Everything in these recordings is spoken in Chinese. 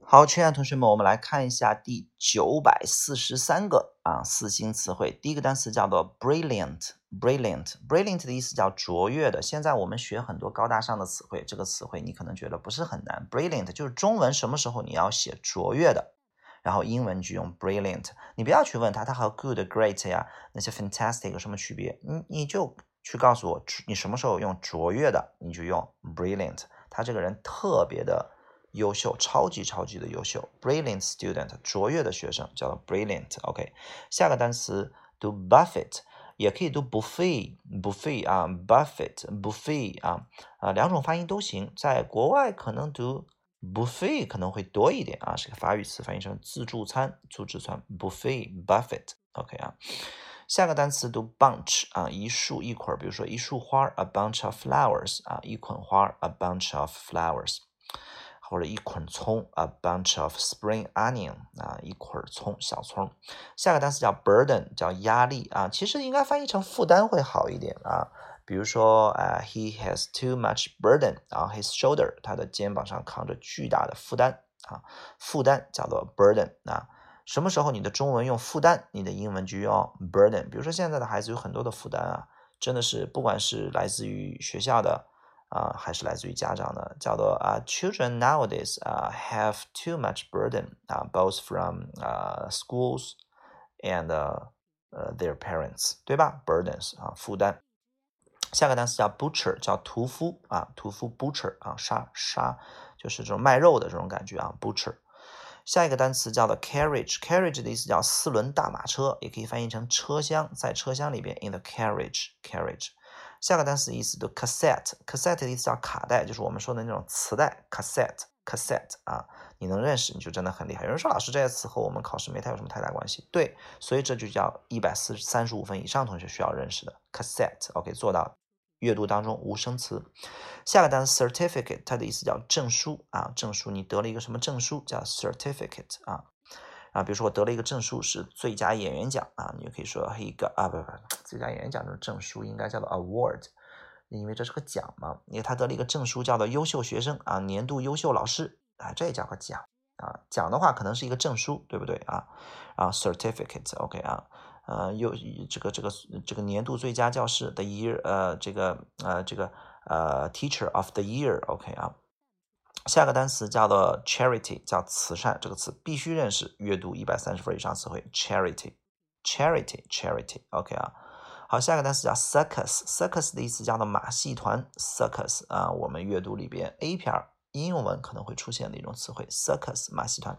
好，亲爱的同学们，我们来看一下第九百四十三个啊四星词汇。第一个单词叫做 brilliant，brilliant，brilliant 的意思叫卓越的。现在我们学很多高大上的词汇，这个词汇你可能觉得不是很难。brilliant 就是中文什么时候你要写卓越的，然后英文就用 brilliant。你不要去问他，它和 good、great 呀那些 fantastic 有什么区别？你你就去告诉我，你什么时候用卓越的，你就用 brilliant。他这个人特别的。优秀，超级超级的优秀，brilliant student，卓越的学生叫做 brilliant。OK，下个单词读 buffet，也可以读 buffet，buffet 啊，buffet，buffet 啊，啊，两种发音都行。在国外可能读 buffet 可能会多一点啊，是个法语词，翻译成自助餐、自助餐，buffet，buffet。OK 啊，下个单词读 bunch 啊，一束一捆，比如说一束花，a bunch of flowers 啊，一捆花，a bunch of flowers。或者一捆葱，a bunch of spring onion 啊，一捆葱，小葱。下个单词叫 burden，叫压力啊，其实应该翻译成负担会好一点啊。比如说，呃，he has too much burden on his shoulder，他的肩膀上扛着巨大的负担啊。负担叫做 burden 啊。什么时候你的中文用负担，你的英文就用 burden。比如说现在的孩子有很多的负担啊，真的是不管是来自于学校的。啊，还是来自于家长的，叫做啊，children nowadays 啊 have too much burden 啊，both from 啊 schools and 呃 their parents，对吧？burdens 啊，负担。下个单词叫 butcher，叫屠夫啊，屠夫 butcher 啊，杀杀就是这种卖肉的这种感觉啊，butcher。下一个单词叫做 carriage，carriage 的意思叫四轮大马车，也可以翻译成车厢，在车厢里边 in the carriage，carriage。下个单词意思读 cassette，cassette 的意思叫卡带，就是我们说的那种磁带 cassette，cassette 啊，你能认识你就真的很厉害。有人说老师这些词和我们考试没太有什么太大关系，对，所以这就叫一百四三十五分以上同学需要认识的 cassette，OK，做到阅读当中无生词。下个单词 certificate，它的意思叫证书啊，证书，你得了一个什么证书叫 certificate 啊。啊，比如说我得了一个证书，是最佳演员奖啊，你就可以说一个啊，不不，最佳演员奖这种证书应该叫做 award，因为这是个奖嘛。因为他得了一个证书，叫做优秀学生啊，年度优秀老师啊，这也叫个奖啊。奖的话可能是一个证书，对不对啊？啊，certificate，OK 啊，呃，优这个这个这个年度最佳教师的 year，呃，这个呃这个呃 teacher of the year，OK 啊。下个单词叫做 charity，叫慈善，这个词必须认识。阅读一百三十分以上词汇，charity，charity，charity，OK 啊。好，下个单词叫 circus，circus 的意思叫做马戏团，circus 啊，我们阅读里边 A 片应用文可能会出现的一种词汇，circus 马戏团。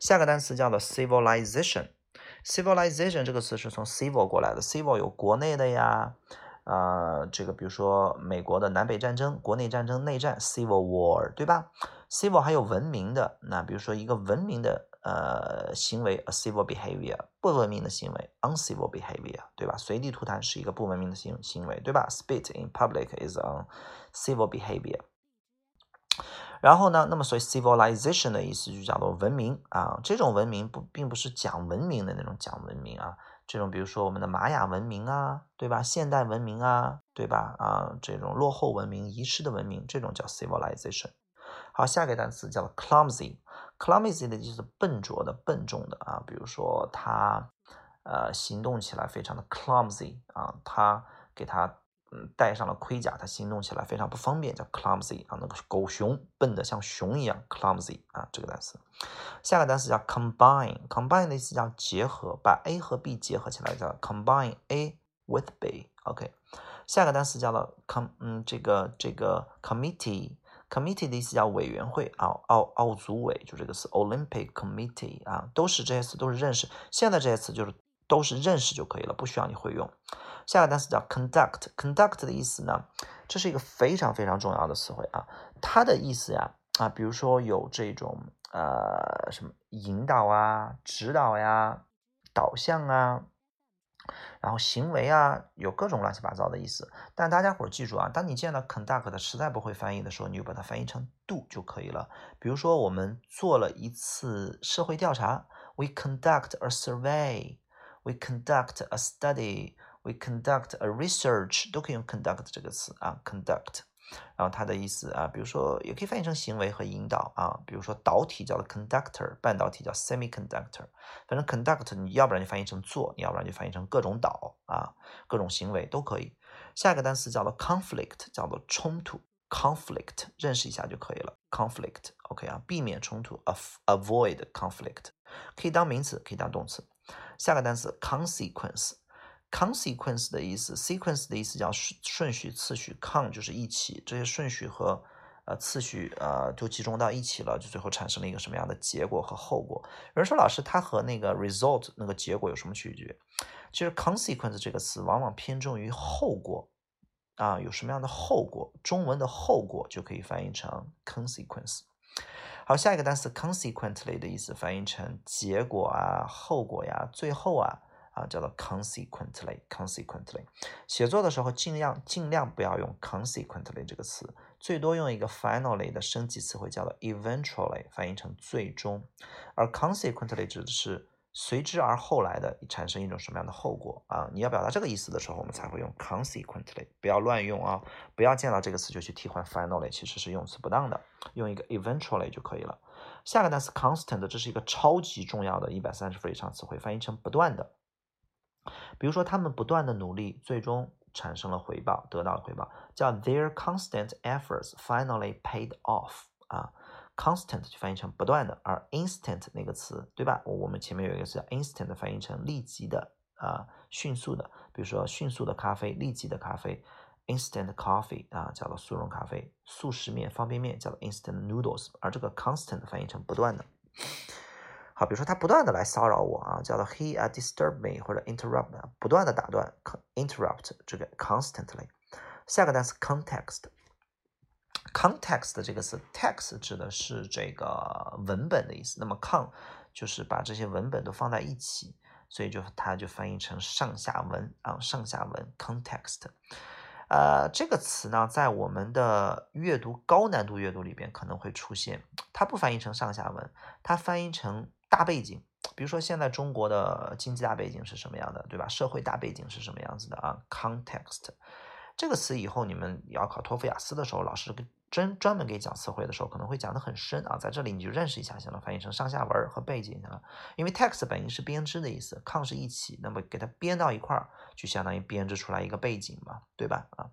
下个单词叫做 civilization，civilization 这个词是从 civil 过来的，civil 有国内的呀。啊，这个比如说美国的南北战争、国内战争、内战 （civil war），对吧？civil 还有文明的，那比如说一个文明的呃行为 （a civil behavior），不文明的行为 （uncivil behavior），对吧？随地吐痰是一个不文明的行行为，对吧？Spit in public is uncivil behavior。然后呢，那么所以 civilization 的意思就叫做文明啊，这种文明不并不是讲文明的那种讲文明啊。这种比如说我们的玛雅文明啊，对吧？现代文明啊，对吧？啊，这种落后文明、遗失的文明，这种叫 civilization。好，下一个单词叫 clumsy，clumsy 的就是笨拙的、笨重的啊。比如说他呃行动起来非常的 clumsy 啊，他给他。带上了盔甲，它行动起来非常不方便，叫 clumsy 啊，那个狗熊笨的像熊一样，clumsy 啊，这个单词。下个单词叫 combine，combine 的意思叫结合，把 A 和 B 结合起来叫 combine A with B，OK。下个单词叫做 com，嗯，这个这个 committee，committee 的意思叫委员会啊，奥奥组委就这个词，Olympic Committee 啊，都是这些词都是认识，现在这些词就是都是认识就可以了，不需要你会用。下个单词叫 conduct，conduct 的意思呢，这是一个非常非常重要的词汇啊。它的意思呀，啊，比如说有这种呃什么引导啊、指导呀、导向啊，然后行为啊，有各种乱七八糟的意思。但大家伙记住啊，当你见到 conduct 实在不会翻译的时候，你就把它翻译成 do 就可以了。比如说我们做了一次社会调查，we conduct a survey we conduct a study。We conduct a research，都可以用 conduct 这个词啊，conduct。然后它的意思啊，比如说也可以翻译成行为和引导啊，比如说导体叫做 conductor，半导体叫 semiconductor，反正 conduct 你要不然就翻译成做，你要不然就翻译成各种导啊，各种行为都可以。下一个单词叫做 conflict，叫做冲突，conflict 认识一下就可以了，conflict，OK 啊，避免冲突，avoid conflict，可以当名词，可以当动词。下个单词 consequence，consequence 的意思，sequence 的意思叫顺顺序、次序，con 就是一起，这些顺序和呃次序呃就集中到一起了，就最后产生了一个什么样的结果和后果。有人说老师，它和那个 result 那个结果有什么区别？其实 consequence 这个词往往偏重于后果啊，有什么样的后果？中文的后果就可以翻译成 consequence。好，下一个单词 consequently 的意思翻译成结果啊、后果呀、最后啊啊，叫做 consequently。consequently 写作的时候尽量尽量不要用 consequently 这个词，最多用一个 finally 的升级词汇叫做 eventually，翻译成最终。而 consequently 指的是。随之而后来的产生一种什么样的后果啊？你要表达这个意思的时候，我们才会用 consequently，不要乱用啊！不要见到这个词就去替换 finally，其实是用词不当的，用一个 eventually 就可以了。下个单词 constant，这是一个超级重要的一百三十分以上词汇，翻译成不断的。比如说他们不断的努力，最终产生了回报，得到了回报，叫 their constant efforts finally paid off 啊。Constant 就翻译成不断的，而 instant 那个词，对吧？我们前面有一个词叫 instant，翻译成立即的啊，迅速的。比如说迅速的咖啡，立即的咖啡，instant coffee 啊，叫做速溶咖啡。速食面、方便面叫做 instant noodles，而这个 constant 翻译成不断的。好，比如说他不断的来骚扰我啊，叫做 he a disturb me 或者 interrupt，不断的打断，interrupt 这个 constantly。下个单词 context。Context 这个词，text 指的是这个文本的意思。那么 con 就是把这些文本都放在一起，所以就它就翻译成上下文啊，上下文 context。呃，这个词呢，在我们的阅读高难度阅读里边可能会出现。它不翻译成上下文，它翻译成大背景。比如说现在中国的经济大背景是什么样的，对吧？社会大背景是什么样子的啊？context 这个词以后你们要考托福雅思的时候，老师跟专门给讲词汇的时候，可能会讲得很深啊，在这里你就认识一下，行了，翻译成上下文和背景啊。因为 text 本意是编织的意思，con 是一起，那么给它编到一块儿，就相当于编织出来一个背景嘛，对吧？啊，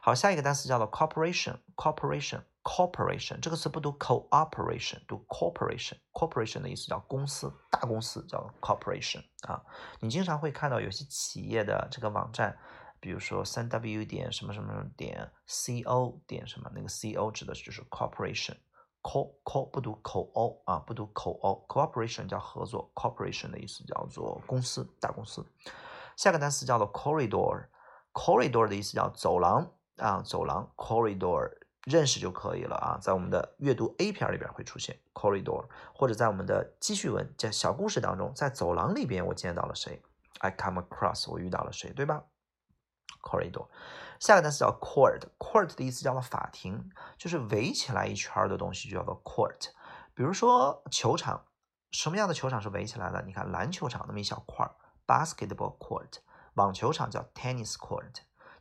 好，下一个单词叫做 corporation，corporation，corporation 这个词不读 cooperation，读 corporation，corporation 的意思叫公司，大公司叫 corporation 啊。你经常会看到有些企业的这个网站。比如说三 w 点什么什么点 co 点什么，那个 co 指的就是 corporation，co co 不读口 o 啊，不读口 o，cooperation 叫合作，corporation 的意思叫做公司大公司。下个单词叫做 corridor，corridor 的意思叫走廊啊，走廊。corridor 认识就可以了啊，在我们的阅读 A 片里边会出现 corridor，或者在我们的记叙文叫小故事当中，在走廊里边我见到了谁，I come across 我遇到了谁，对吧？？corridor，下个单词叫 court，court 的意思叫做法庭，就是围起来一圈的东西就叫做 court。比如说球场，什么样的球场是围起来的？你看篮球场那么一小块，basketball court；网球场叫 tennis court；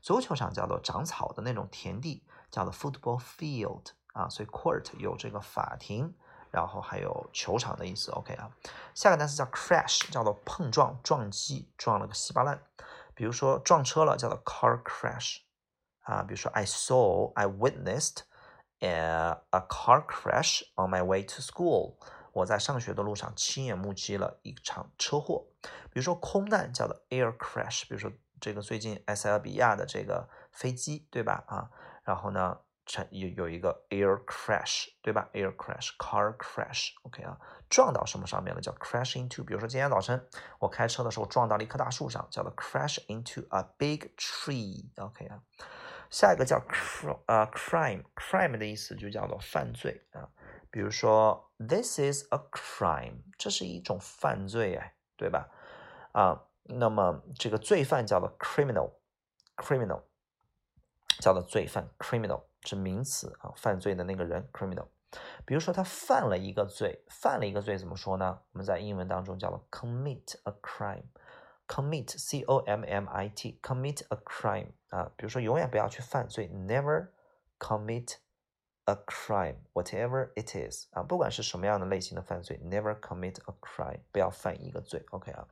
足球场叫做长草的那种田地，叫做 football field 啊。所以 court 有这个法庭，然后还有球场的意思。OK 啊，下个单词叫 crash，叫做碰撞、撞击，撞了个稀巴烂。比如说撞车了，叫做 car crash，啊，比如说 I saw, I witnessed a a car crash on my way to school，我在上学的路上亲眼目击了一场车祸。比如说空难叫做 air crash，比如说这个最近埃塞俄比亚的这个飞机，对吧？啊，然后呢？有有一个 air crash，对吧？air crash，car crash，OK 啊，撞到什么上面了？叫 crash into。比如说今天早晨我开车的时候撞到了一棵大树上，叫做 crash into a big tree，OK 啊。下一个叫 cr 啊 crime，crime 的意思就叫做犯罪啊。比如说 this is a crime，这是一种犯罪哎，对吧？啊，那么这个罪犯叫做 criminal，criminal 叫做罪犯 criminal。是名词啊，犯罪的那个人 criminal。比如说他犯了一个罪，犯了一个罪怎么说呢？我们在英文当中叫做 commit a crime，commit c o m m i t commit a crime 啊。比如说永远不要去犯罪，never commit a crime, whatever it is 啊，不管是什么样的类型的犯罪，never commit a crime，不要犯一个罪。OK 啊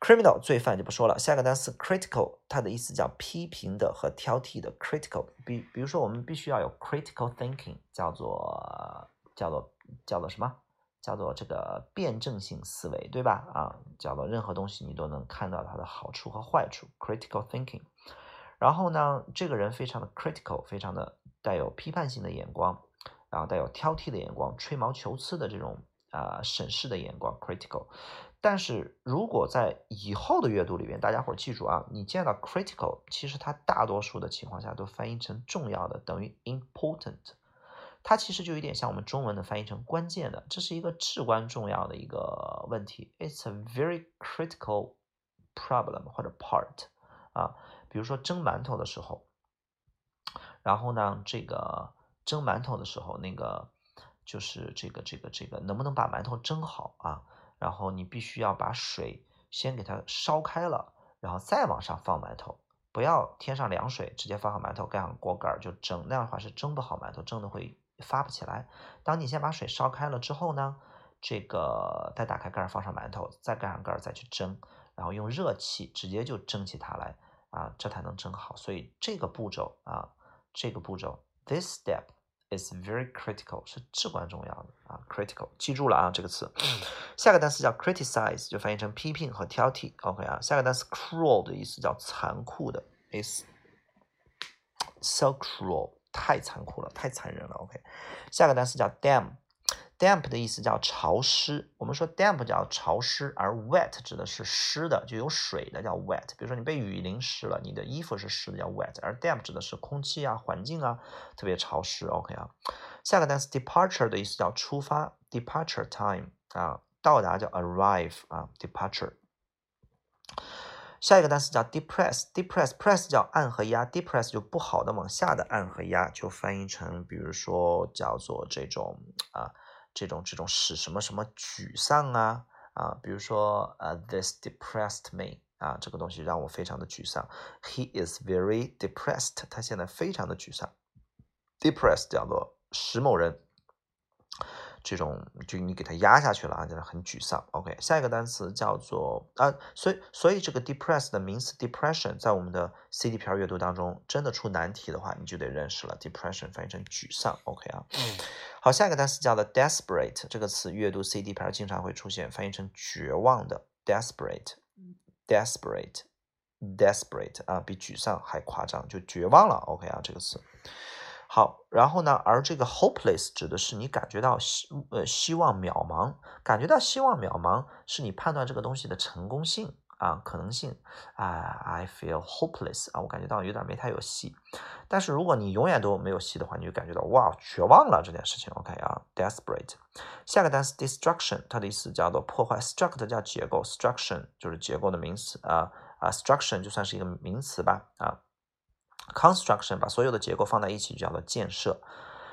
，criminal 罪犯就不说了。下个单词 critical，它的意思叫批评的和挑剔的。critical，比比如说我们必须要有 critical thinking，叫做叫做叫做什么？叫做这个辩证性思维，对吧？啊，叫做任何东西你都能看到它的好处和坏处，critical thinking。然后呢，这个人非常的 critical，非常的带有批判性的眼光，然后带有挑剔的眼光，吹毛求疵的这种啊审视的眼光，critical。但是如果在以后的阅读里边，大家伙记住啊，你见到 critical，其实它大多数的情况下都翻译成重要的，等于 important。它其实就有点像我们中文的翻译成关键的，这是一个至关重要的一个问题。It's a very critical problem 或者 part 啊，比如说蒸馒头的时候，然后呢，这个蒸馒头的时候，那个就是这个这个这个能不能把馒头蒸好啊？然后你必须要把水先给它烧开了，然后再往上放馒头，不要添上凉水，直接放上馒头盖上锅盖就蒸，那样的话是蒸不好馒头，蒸的会。发不起来。当你先把水烧开了之后呢，这个再打开盖儿放上馒头，再盖上盖儿再去蒸，然后用热气直接就蒸起它来啊，这才能蒸好。所以这个步骤啊，这个步骤，this step is very critical，是至关重要的啊，critical，记住了啊这个词。下个单词叫 criticize，就翻译成批评和挑剔。OK 啊，下个单词 cruel 的意思叫残酷的，is so cruel。太残酷了，太残忍了。OK，下个单词叫 Damp 的意思叫潮湿。我们说 damp 叫潮湿，而 wet 指的是湿的，就有水的叫 wet。比如说你被雨淋湿了，你的衣服是湿的叫 wet，而 damp 指的是空气啊、环境啊特别潮湿。OK 啊，下个单词 departure 的意思叫出发，departure time 啊，到达叫 arrive 啊，departure。下一个单词叫 depress，depress，press 叫按和压，depress 就不好的往下的按和压，就翻译成，比如说叫做这种啊，这种这种使什么什么沮丧啊啊，比如说呃，this depressed me 啊，这个东西让我非常的沮丧，he is very depressed，他现在非常的沮丧，depressed 叫做使某人。这种就你给它压下去了啊，就是很沮丧。OK，下一个单词叫做啊，所以所以这个 depressed 的名词 depression 在我们的 C D 片阅读当中，真的出难题的话，你就得认识了 depression 翻译成沮丧。OK 啊，好，下一个单词叫做 desperate，这个词阅读 C D 片经常会出现，翻译成绝望的 desperate，desperate，desperate 啊，比沮丧还夸张，就绝望了。OK 啊，这个词。好，然后呢？而这个 hopeless 指的是你感觉到希呃希望渺茫，感觉到希望渺茫是你判断这个东西的成功性啊可能性啊。I feel hopeless 啊，我感觉到有点没太有戏。但是如果你永远都没有戏的话，你就感觉到哇绝望了这件事情。OK 啊，desperate。下个单词 destruction，它的意思叫做破坏，struct 叫结构，struction 就是结构的名词啊啊，struction 就算是一个名词吧啊。Construction 把所有的结构放在一起就叫做建设，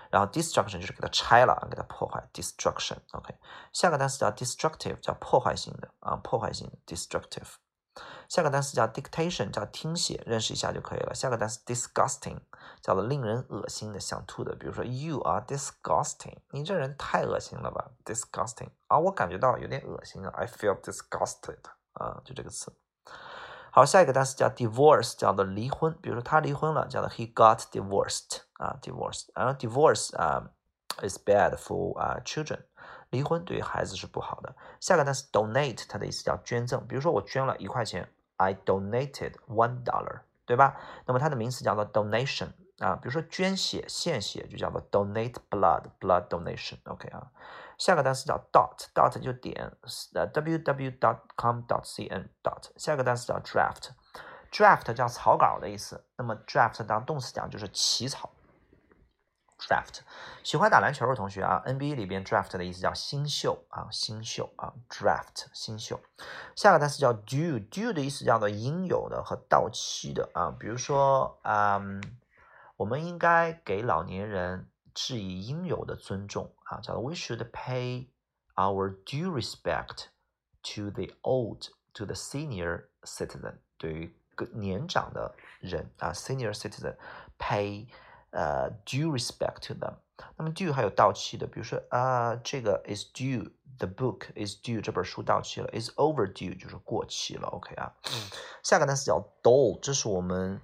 然后 destruction 就是给它拆了，给它破坏。destruction，OK。下个单词叫 destructive，叫破坏性的啊，破坏性 destructive。下个单词叫 dictation，叫听写，认识一下就可以了。下个单词 disgusting，叫做令人恶心的，想吐的。比如说 You are disgusting，你这人太恶心了吧？disgusting 啊，我感觉到有点恶心了。I feel disgusted 啊，就这个词。好，下一个单词叫 divorce，叫做离婚。比如说他离婚了，叫做 he got divorced 啊，divorce。然后 divorce 啊，is bad for 啊 children，离婚对于孩子是不好的。下个单词 donate，它的意思叫捐赠。比如说我捐了一块钱，I donated one dollar，对吧？那么它的名词叫做 donation 啊。比如说捐血、献血就叫做 donate blood，blood donation。OK 啊。下个单词叫 dot，dot 就点，呃 w w dot com dot c n dot。下个单词叫 draft，draft 叫草稿的意思。那么 draft 当动词讲就是起草。draft，喜欢打篮球的同学啊，NBA 里边 draft 的意思叫新秀啊，新秀啊，draft 新秀。下个单词叫 due，due 的意思叫做应有的和到期的啊。比如说，嗯，我们应该给老年人。致以应有的尊重啊，叫做 We should pay our due respect to the old, to the senior citizen。对于个年长的人啊，senior citizen pay 呃 due respect to them。那么 due 还有到期的，比如说啊，这个 is due，the book is due，这本书到期了，is overdue 就是过期了。OK 啊，下个单词叫 dull，这是我们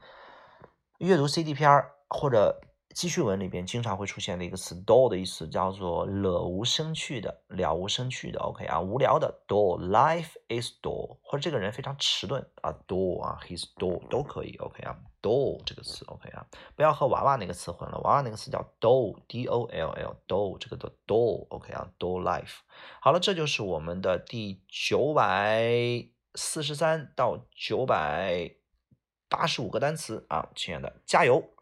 阅读 CD 片儿或者。记叙文里边经常会出现的一个词，dull 的意思叫做了无生趣的、了无生趣的。OK 啊，无聊的 dull，life is dull，或者这个人非常迟钝啊，dull 啊，he's dull 都可以。OK 啊，dull 这个词 OK 啊，不要和娃娃那个词混了，娃娃那个词叫 doll，d o l l，doll 这个的 dull OK 啊，dull life。好了，这就是我们的第九百四十三到九百八十五个单词啊，亲爱的，加油！